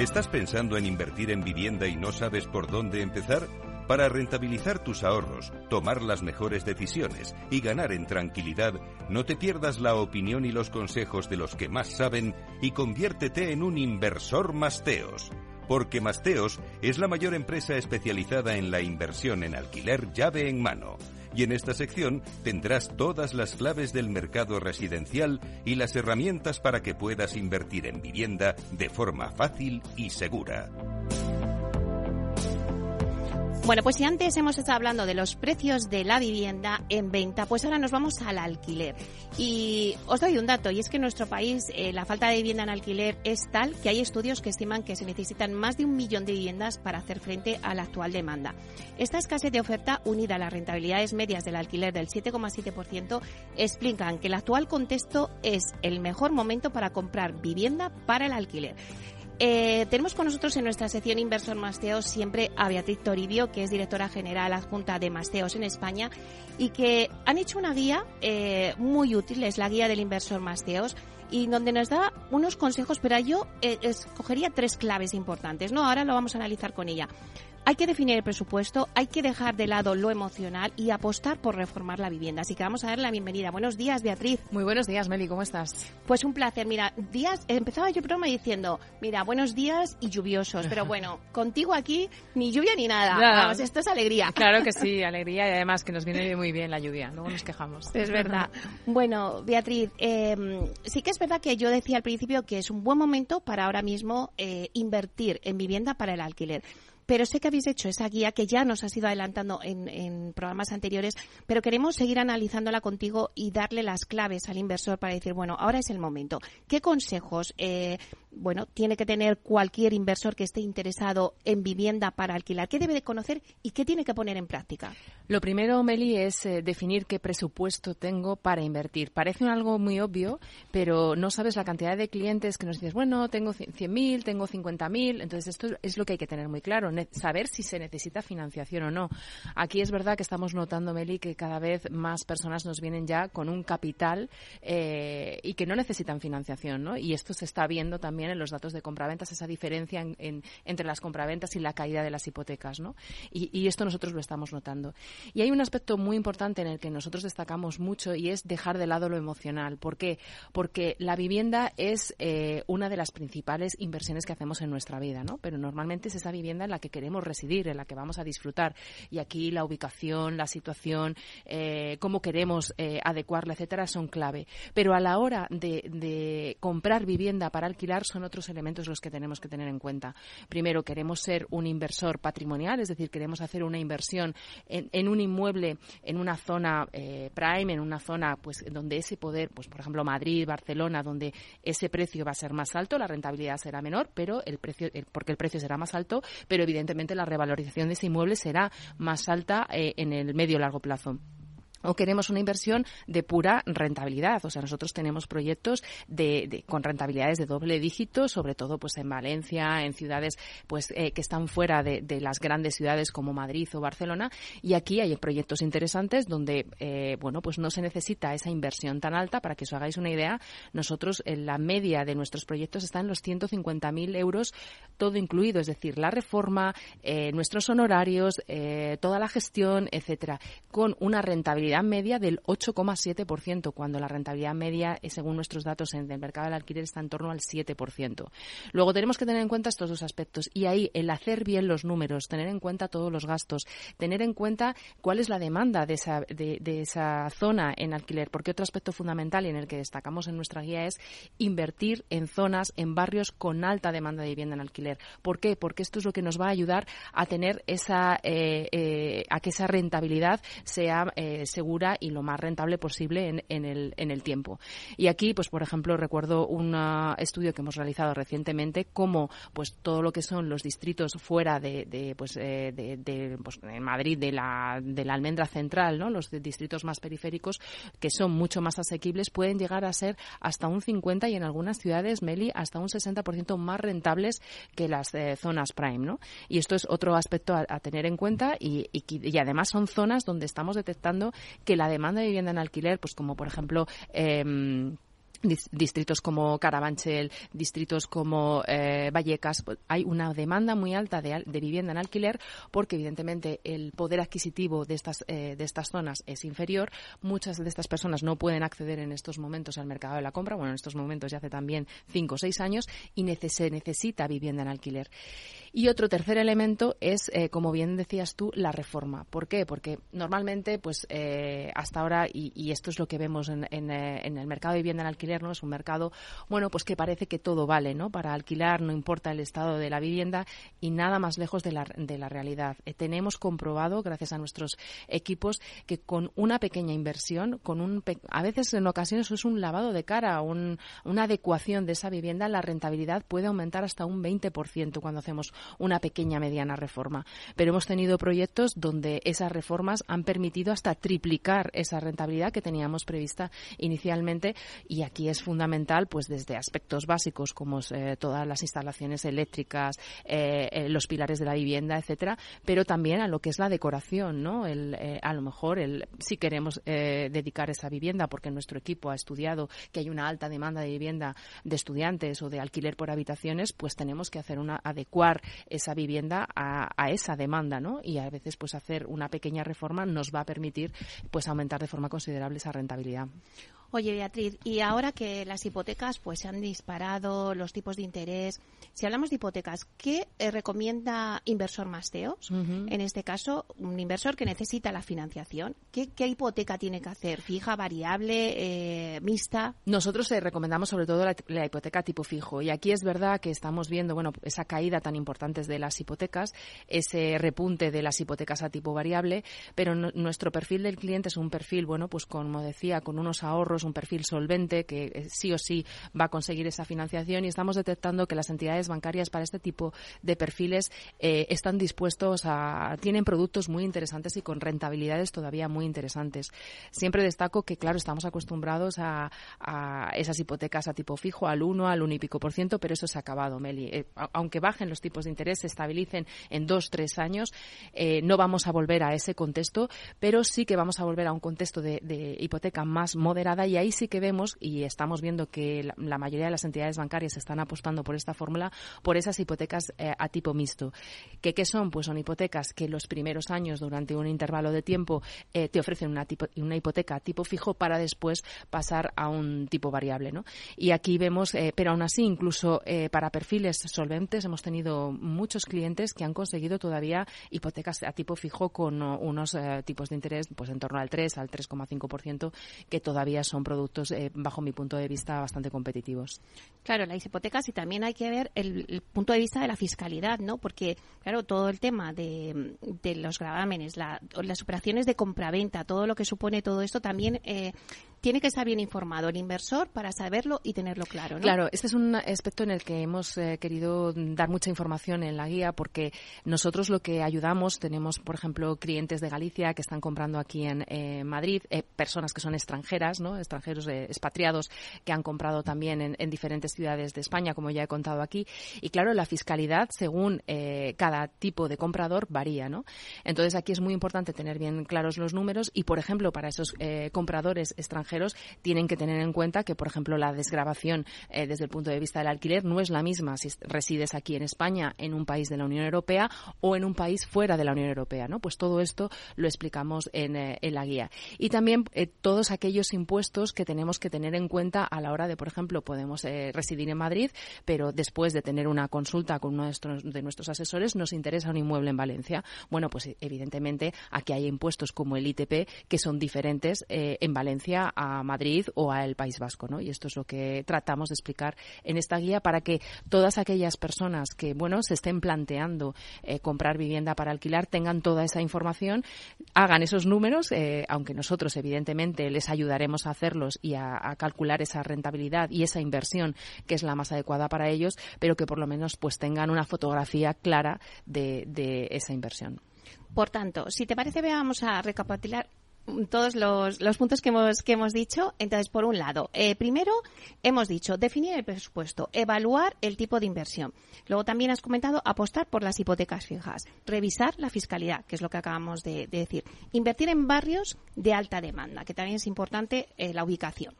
¿Estás pensando en invertir en vivienda y no sabes por dónde empezar? Para rentabilizar tus ahorros, tomar las mejores decisiones y ganar en tranquilidad, no te pierdas la opinión y los consejos de los que más saben y conviértete en un inversor Masteos. Porque Masteos es la mayor empresa especializada en la inversión en alquiler llave en mano y en esta sección tendrás todas las claves del mercado residencial y las herramientas para que puedas invertir en vivienda de forma fácil y segura. Bueno, pues si antes hemos estado hablando de los precios de la vivienda en venta, pues ahora nos vamos al alquiler. Y os doy un dato, y es que en nuestro país eh, la falta de vivienda en alquiler es tal que hay estudios que estiman que se necesitan más de un millón de viviendas para hacer frente a la actual demanda. Esta escasez de oferta, unida a las rentabilidades medias del alquiler del 7,7%, explican que el actual contexto es el mejor momento para comprar vivienda para el alquiler. Eh, tenemos con nosotros en nuestra sección Inversor Masteos siempre a Beatriz Toribio, que es directora general adjunta de Masteos en España y que han hecho una guía eh, muy útil, es la guía del Inversor Masteos y donde nos da unos consejos, pero yo eh, escogería tres claves importantes, ¿no? Ahora lo vamos a analizar con ella. Hay que definir el presupuesto, hay que dejar de lado lo emocional y apostar por reformar la vivienda. Así que vamos a darle la bienvenida. Buenos días, Beatriz. Muy buenos días, Meli, ¿cómo estás? Pues un placer. Mira, días, empezaba yo el programa diciendo, mira, buenos días y lluviosos. Pero bueno, contigo aquí ni lluvia ni nada. Vamos, esto es alegría. Claro que sí, alegría y además que nos viene muy bien la lluvia. Luego nos quejamos. Es verdad. bueno, Beatriz, em, sí que es verdad que yo decía al principio que es un buen momento para ahora mismo eh, invertir en vivienda para el alquiler pero sé que habéis hecho esa guía que ya nos has ido adelantando en, programas anteriores, pero queremos seguir analizándola contigo y darle las claves al inversor para decir, bueno, ahora es el momento. ¿Qué consejos eh, bueno, tiene que tener cualquier inversor que esté interesado en vivienda para alquilar? ¿Qué debe de conocer y qué tiene que poner en práctica? Lo primero, Meli, es eh, definir qué presupuesto tengo para invertir. Parece algo muy obvio, pero no sabes la cantidad de clientes que nos dices, bueno, tengo 100.000, tengo 50.000. Entonces, esto es lo que hay que tener muy claro, saber si se necesita financiación o no. Aquí es verdad que estamos notando, Meli, que cada vez más personas nos vienen ya con un capital eh, y que no necesitan financiación, ¿no? Y esto se está viendo también en los datos de compraventas, esa diferencia entre las compraventas y la caída de las hipotecas, y esto nosotros lo estamos notando. Y hay un aspecto muy importante en el que nosotros destacamos mucho y es dejar de lado lo emocional. ¿Por qué? Porque la vivienda es eh, una de las principales inversiones que hacemos en nuestra vida, ¿no? Pero normalmente es esa vivienda en la que queremos residir, en la que vamos a disfrutar. Y aquí la ubicación, la situación, eh, cómo queremos eh, adecuarla, etcétera, son clave. Pero a la hora de, comprar vivienda para alquilar son otros elementos los que tenemos que tener en cuenta. Primero, queremos ser un inversor patrimonial, es decir, queremos hacer una inversión en un inmueble en una zona eh, prime, en una zona pues donde ese poder, pues por ejemplo Madrid, Barcelona, donde ese precio va a ser más alto, la rentabilidad será menor, pero el precio, porque el precio será más alto, pero evidentemente la revalorización de ese inmueble será más alta eh, en el medio largo plazo o queremos una inversión de pura rentabilidad. O sea, nosotros tenemos proyectos de, con rentabilidades de doble dígito, sobre todo pues en Valencia, en ciudades pues eh, que están fuera de, las grandes ciudades como Madrid o Barcelona. Y aquí hay proyectos interesantes donde eh, bueno pues no se necesita esa inversión tan alta. Para que os hagáis una idea, nosotros en la media de nuestros proyectos está en los 150.000 euros todo incluido, es decir, la reforma, eh, nuestros honorarios, toda la gestión, etcétera, con una rentabilidad media del 8,7%, cuando la rentabilidad media, eh, según nuestros datos en el mercado del alquiler, está en torno al 7%. Luego tenemos que tener en cuenta estos dos aspectos y ahí el hacer bien los números, tener en cuenta todos los gastos, tener en cuenta cuál es la demanda de esa, zona en alquiler, porque otro aspecto fundamental y en el que destacamos en nuestra guía es invertir en zonas, en barrios con alta demanda de vivienda en alquiler. ¿Por qué? Porque esto es lo que nos va a ayudar a tener esa, eh, eh, a que esa rentabilidad sea, segura y lo más rentable posible en, en, el, en el tiempo. Y aquí, pues por ejemplo, recuerdo un estudio que hemos realizado recientemente, cómo pues todo lo que son los distritos fuera de, pues, eh, de, pues, en Madrid, de la, de la almendra central, ¿no? los distritos más periféricos, que son mucho más asequibles, pueden llegar a ser hasta un 50 y en algunas ciudades, Meli, hasta un 60% más rentables que las eh, zonas prime. ¿no? Y esto es otro aspecto a, tener en cuenta y, y además son zonas donde estamos detectando que la demanda de vivienda en alquiler, pues como por ejemplo eh, distritos como Carabanchel, distritos como eh, Vallecas, pues, hay una demanda muy alta de, vivienda en alquiler porque evidentemente el poder adquisitivo de estas eh, de estas zonas es inferior. Muchas de estas personas no pueden acceder en estos momentos al mercado de la compra, bueno, en estos momentos ya hace también cinco o seis años y se necesita vivienda en alquiler. Y otro tercer elemento es, eh, como bien decías tú, la reforma. ¿Por qué? Porque normalmente, pues hasta ahora, y, esto es lo que vemos en, en el mercado de vivienda en alquiler, ¿no? Es un mercado, bueno, pues que parece que todo vale, ¿no? Para alquilar, no importa el estado de la vivienda y nada más lejos de la, de la realidad. Eh, tenemos comprobado, gracias a nuestros equipos, que con una pequeña inversión, con un, a veces en ocasiones es un lavado de cara, un, una adecuación de esa vivienda, la rentabilidad puede aumentar hasta un 20% cuando hacemos una pequeña mediana reforma. Pero hemos tenido proyectos donde esas reformas han permitido hasta triplicar esa rentabilidad que teníamos prevista inicialmente y aquí es fundamental, pues desde aspectos básicos como eh, todas las instalaciones eléctricas, eh, eh, los pilares de la vivienda, etcétera, pero también a lo que es la decoración, ¿no? El, a lo mejor el, si queremos dedicar esa vivienda, porque nuestro equipo ha estudiado que hay una alta demanda de vivienda de estudiantes o de alquiler por habitaciones, pues tenemos que hacer una adecuar esa vivienda a, esa demanda, ¿no? Y a veces pues hacer una pequeña reforma nos va a permitir pues aumentar de forma considerable esa rentabilidad. Oye, Beatriz, y ahora que las hipotecas pues se han disparado, los tipos de interés, si hablamos de hipotecas, ¿qué eh, recomienda Inversor Masteos? En este caso, un inversor que necesita la financiación, ¿qué, hipoteca tiene que hacer? ¿Fija, variable, eh, mixta? Nosotros eh, recomendamos sobre todo la, hipoteca tipo fijo. Y aquí es verdad que estamos viendo, bueno, esa caída tan importante de las hipotecas, ese repunte de las hipotecas a tipo variable, pero nuestro perfil del cliente es un perfil, bueno, pues como decía, con unos ahorros un perfil solvente que eh, sí o sí va a conseguir esa financiación y estamos detectando que las entidades bancarias para este tipo de perfiles eh, están dispuestos a, tienen productos muy interesantes y con rentabilidades todavía muy interesantes. Siempre destaco que, claro, estamos acostumbrados a, esas hipotecas a tipo fijo, al 1, al 1 y pico por ciento, pero eso se ha acabado, Meli. Eh, aunque bajen los tipos de interés, se estabilicen en dos, tres años, no vamos a volver a ese contexto, pero sí que vamos a volver a un contexto de, de hipoteca más moderada y ahí sí que vemos y estamos viendo que la, mayoría de las entidades bancarias están apostando por esta fórmula, por esas hipotecas eh, a tipo mixto. ¿Qué, ¿Qué son? Pues son hipotecas que los primeros años, durante un intervalo de tiempo, eh, te ofrecen una, hipoteca a tipo fijo para después pasar a un tipo variable. ¿no? Y aquí vemos, eh, pero aún así, incluso para perfiles solventes, hemos tenido muchos clientes que han conseguido todavía hipotecas a tipo fijo con unos tipos de interés pues en torno al 3, al 3,5%, que todavía son productos, bajo mi punto de vista, bastante competitivos. Claro, las hipotecas y también hay que ver el, punto de vista de la fiscalidad, ¿no? Porque, claro, todo el tema de, los gravámenes, las operaciones de compraventa, todo lo que supone todo esto también eh, tiene que estar bien informado el inversor para saberlo y tenerlo claro. ¿no? Claro, este es un aspecto en el que hemos eh, querido dar mucha información en la guía porque nosotros lo que ayudamos, tenemos, por ejemplo, clientes de Galicia que están comprando aquí en eh, Madrid, eh, personas que son extranjeras, ¿no? extranjeros expatriados que han comprado también en, diferentes ciudades de España, como ya he contado aquí. Y claro, la fiscalidad, según cada tipo de comprador, varía. ¿no? Entonces, aquí es muy importante tener bien claros los números y, por ejemplo, para esos compradores extranjeros, tienen que tener en cuenta que, por ejemplo, la desgrabación eh, desde el punto de vista del alquiler no es la misma si resides aquí en España, en un país de la Unión Europea o en un país fuera de la Unión Europea, ¿no? Pues todo esto lo explicamos en, eh, la guía. Y también eh, todos aquellos impuestos que tenemos que tener en cuenta a la hora de, por ejemplo, podemos residir en Madrid, pero después de tener una consulta con uno de nuestros asesores nos interesa un inmueble en Valencia. Bueno, pues evidentemente aquí hay impuestos como el ITP que son diferentes en Valencia a Madrid o al País Vasco, ¿no? Y esto es lo que tratamos de explicar en esta guía para que todas aquellas personas que, bueno, se estén planteando eh, comprar vivienda para alquilar tengan toda esa información, hagan esos números, eh, aunque nosotros evidentemente les ayudaremos a hacerlos y a, calcular esa rentabilidad y esa inversión que es la más adecuada para ellos, pero que por lo menos pues tengan una fotografía clara de, de esa inversión. Por tanto, si te parece, vamos a recapitular todos los, los, puntos que hemos, que hemos dicho. Entonces, por un lado, eh, primero hemos dicho definir el presupuesto, evaluar el tipo de inversión. Luego también has comentado apostar por las hipotecas fijas, revisar la fiscalidad, que es lo que acabamos de, decir, invertir en barrios de alta demanda, que también es importante eh, la ubicación.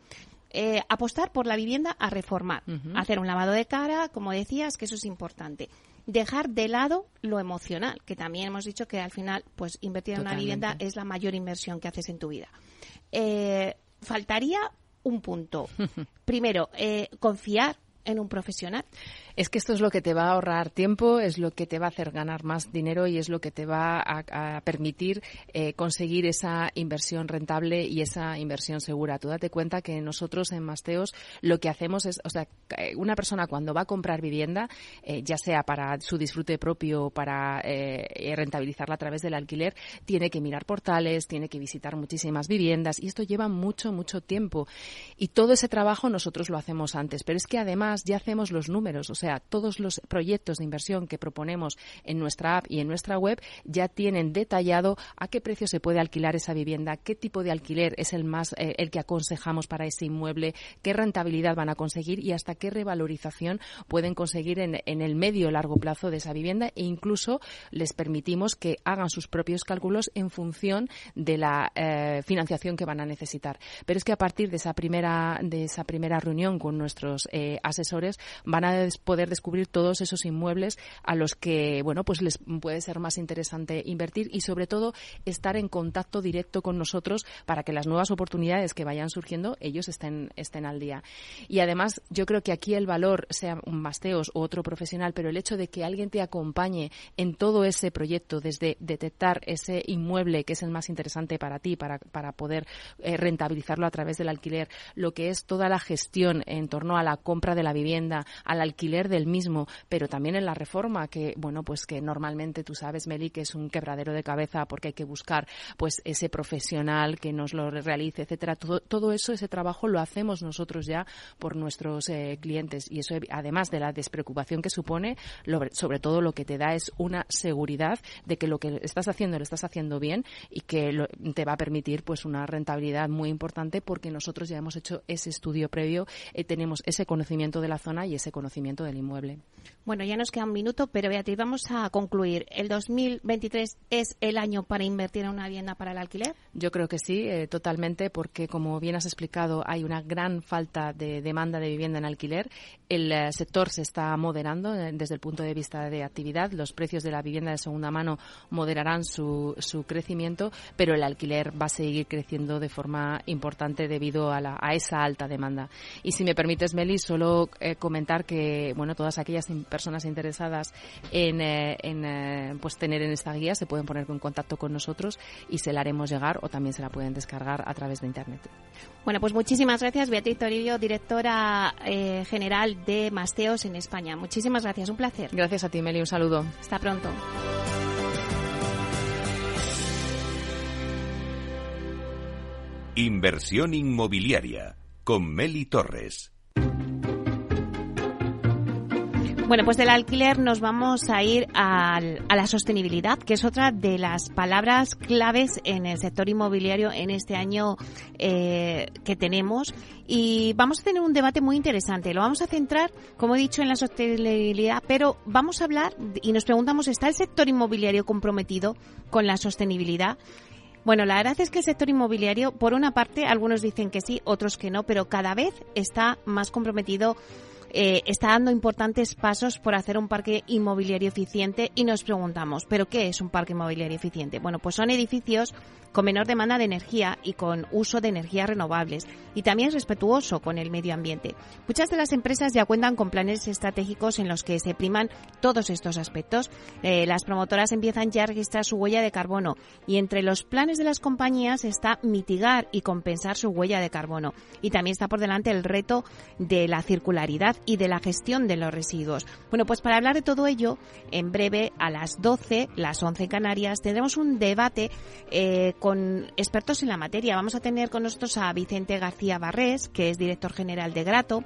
Eh, apostar por la vivienda a reformar, hacer un lavado de cara, como decías, que eso es importante dejar de lado lo emocional, que también hemos dicho que al final, pues invertir en una vivienda es la mayor inversión que haces en tu vida. Eh, faltaría un punto. Primero, eh, confiar en un profesional. Es que esto es lo que te va a ahorrar tiempo, es lo que te va a hacer ganar más dinero y es lo que te va a, permitir eh, conseguir esa inversión rentable y esa inversión segura. Tú date cuenta que nosotros en Masteos lo que hacemos es, o sea, eh, una persona cuando va a comprar vivienda, eh, ya sea para su disfrute propio o para rentabilizarla a través del alquiler, tiene que mirar portales, tiene que visitar muchísimas viviendas y esto lleva mucho, mucho tiempo. Y todo ese trabajo nosotros lo hacemos antes, pero es que además ya hacemos los números, sea, todos los proyectos de inversión que proponemos en nuestra app y en nuestra web ya tienen detallado a qué precio se puede alquilar esa vivienda, qué tipo de alquiler es el más eh, el que aconsejamos para ese inmueble, qué rentabilidad van a conseguir y hasta qué revalorización pueden conseguir en, el medio o largo plazo de esa vivienda e incluso les permitimos que hagan sus propios cálculos en función de la eh, financiación que van a necesitar. Pero es que a partir de esa primera de esa primera reunión con nuestros eh, asesores van a poder descubrir todos esos inmuebles a los que, bueno, pues les puede ser más interesante invertir y sobre todo estar en contacto directo con nosotros para que las nuevas oportunidades que vayan surgiendo ellos estén, estén al día. Y además, yo creo que aquí el valor, sea un Masteos u otro profesional, pero el hecho de que alguien te acompañe en todo ese proyecto, desde detectar ese inmueble que es el más interesante para ti, para, para poder eh, rentabilizarlo a través del alquiler, lo que es toda la gestión en torno a la compra de la vivienda, al alquiler del mismo, pero también en la reforma que, bueno, pues que normalmente tú sabes, Meli, que es un quebradero de cabeza porque hay que buscar pues ese profesional que nos lo realice, etcétera. Todo, todo eso, ese trabajo lo hacemos nosotros ya por nuestros eh, clientes y eso además de la despreocupación que supone, sobre todo lo que te da es una seguridad de que lo que estás haciendo lo estás haciendo bien y que te va a permitir pues una rentabilidad muy importante porque nosotros ya hemos hecho ese estudio previo, eh, tenemos ese conocimiento de la zona y ese conocimiento del inmueble. Bueno, ya nos queda un minuto, pero Beatriz, vamos a concluir. ¿El 2023 es el año para invertir en una vivienda para el alquiler? Yo creo que sí, eh, totalmente, porque como bien has explicado, hay una gran falta de demanda de vivienda en alquiler. El eh, sector se está moderando desde el punto de vista de actividad. Los precios de la vivienda de segunda mano moderarán su, su crecimiento, pero el alquiler va a seguir creciendo de forma importante debido a, la, a esa alta demanda. Y si me permites, Meli, solo eh, comentar que bueno, todas aquellas personas interesadas en, eh, en eh, pues tener en esta guía se pueden poner en contacto con nosotros y se la haremos llegar o también se la pueden descargar a través de internet. Bueno, pues muchísimas gracias, Beatriz Toribio, directora general de Masteos en España. Muchísimas gracias, un placer. Gracias a ti, Meli, un saludo. Hasta pronto. Inversión inmobiliaria con Meli Torres. Bueno, pues del alquiler nos vamos a ir a la sostenibilidad, que es otra de las palabras claves en el sector inmobiliario en este año eh, que tenemos. Y vamos a tener un debate muy interesante. Lo vamos a centrar, como he dicho, en la sostenibilidad, pero vamos a hablar y nos preguntamos, ¿está el sector inmobiliario comprometido con la sostenibilidad? Bueno, la verdad es que el sector inmobiliario, por una parte, algunos dicen que sí, otros que no, pero cada vez está más comprometido eh, está dando importantes pasos por hacer un parque inmobiliario eficiente y nos preguntamos, ¿pero qué es un parque inmobiliario eficiente? Bueno, pues son edificios con menor demanda de energía y con uso de energías renovables y también respetuoso con el medio ambiente. Muchas de las empresas ya cuentan con planes estratégicos en los que se priman todos estos aspectos. Eh, las promotoras empiezan ya a registrar su huella de carbono y entre los planes de las compañías está mitigar y compensar su huella de carbono. Y también está por delante el reto de la circularidad y de la gestión de los residuos. Bueno, pues para hablar de todo ello, en breve a las 12, las 11 Canarias, tendremos un debate eh, con expertos en la materia. Vamos a tener con nosotros a Vicente García Barrés, que es director general de Grato,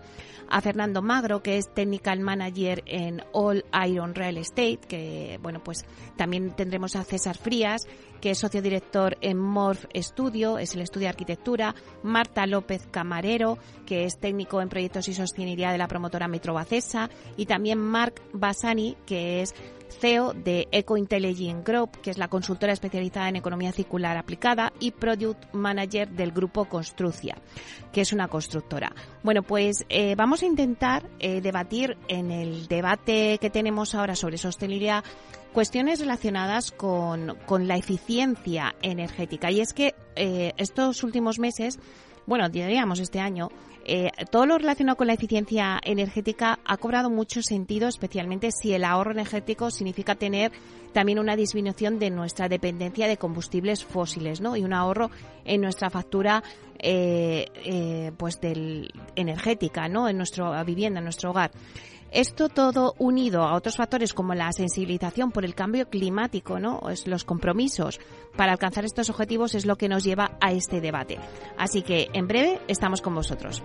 a Fernando Magro, que es Technical Manager en All Iron Real Estate, que bueno, pues también tendremos a César Frías, que es socio director en Morph Studio, es el estudio de arquitectura, Marta López Camarero, que es técnico en proyectos y sostenibilidad de la promotora Metro Bacesa, y también Marc Basani, que es CEO de Eco Intelligent Group, que es la consultora especializada en economía circular aplicada, y Product Manager del grupo Construcia, que es una constructora. Bueno, pues eh, vamos a intentar eh, debatir en el debate que tenemos ahora sobre sostenibilidad cuestiones relacionadas con, la eficiencia energética. Y es que eh, estos últimos meses, bueno, diríamos este año, eh, todo lo relacionado con la eficiencia energética ha cobrado mucho sentido, especialmente si el ahorro energético significa tener también una disminución de nuestra dependencia de combustibles fósiles, ¿no? Y un ahorro en nuestra factura, eh, eh, pues del energética, ¿no? En nuestra vivienda, en nuestro hogar. Esto todo unido a otros factores como la sensibilización por el cambio climático, ¿no? los compromisos para alcanzar estos objetivos es lo que nos lleva a este debate. Así que en breve estamos con vosotros.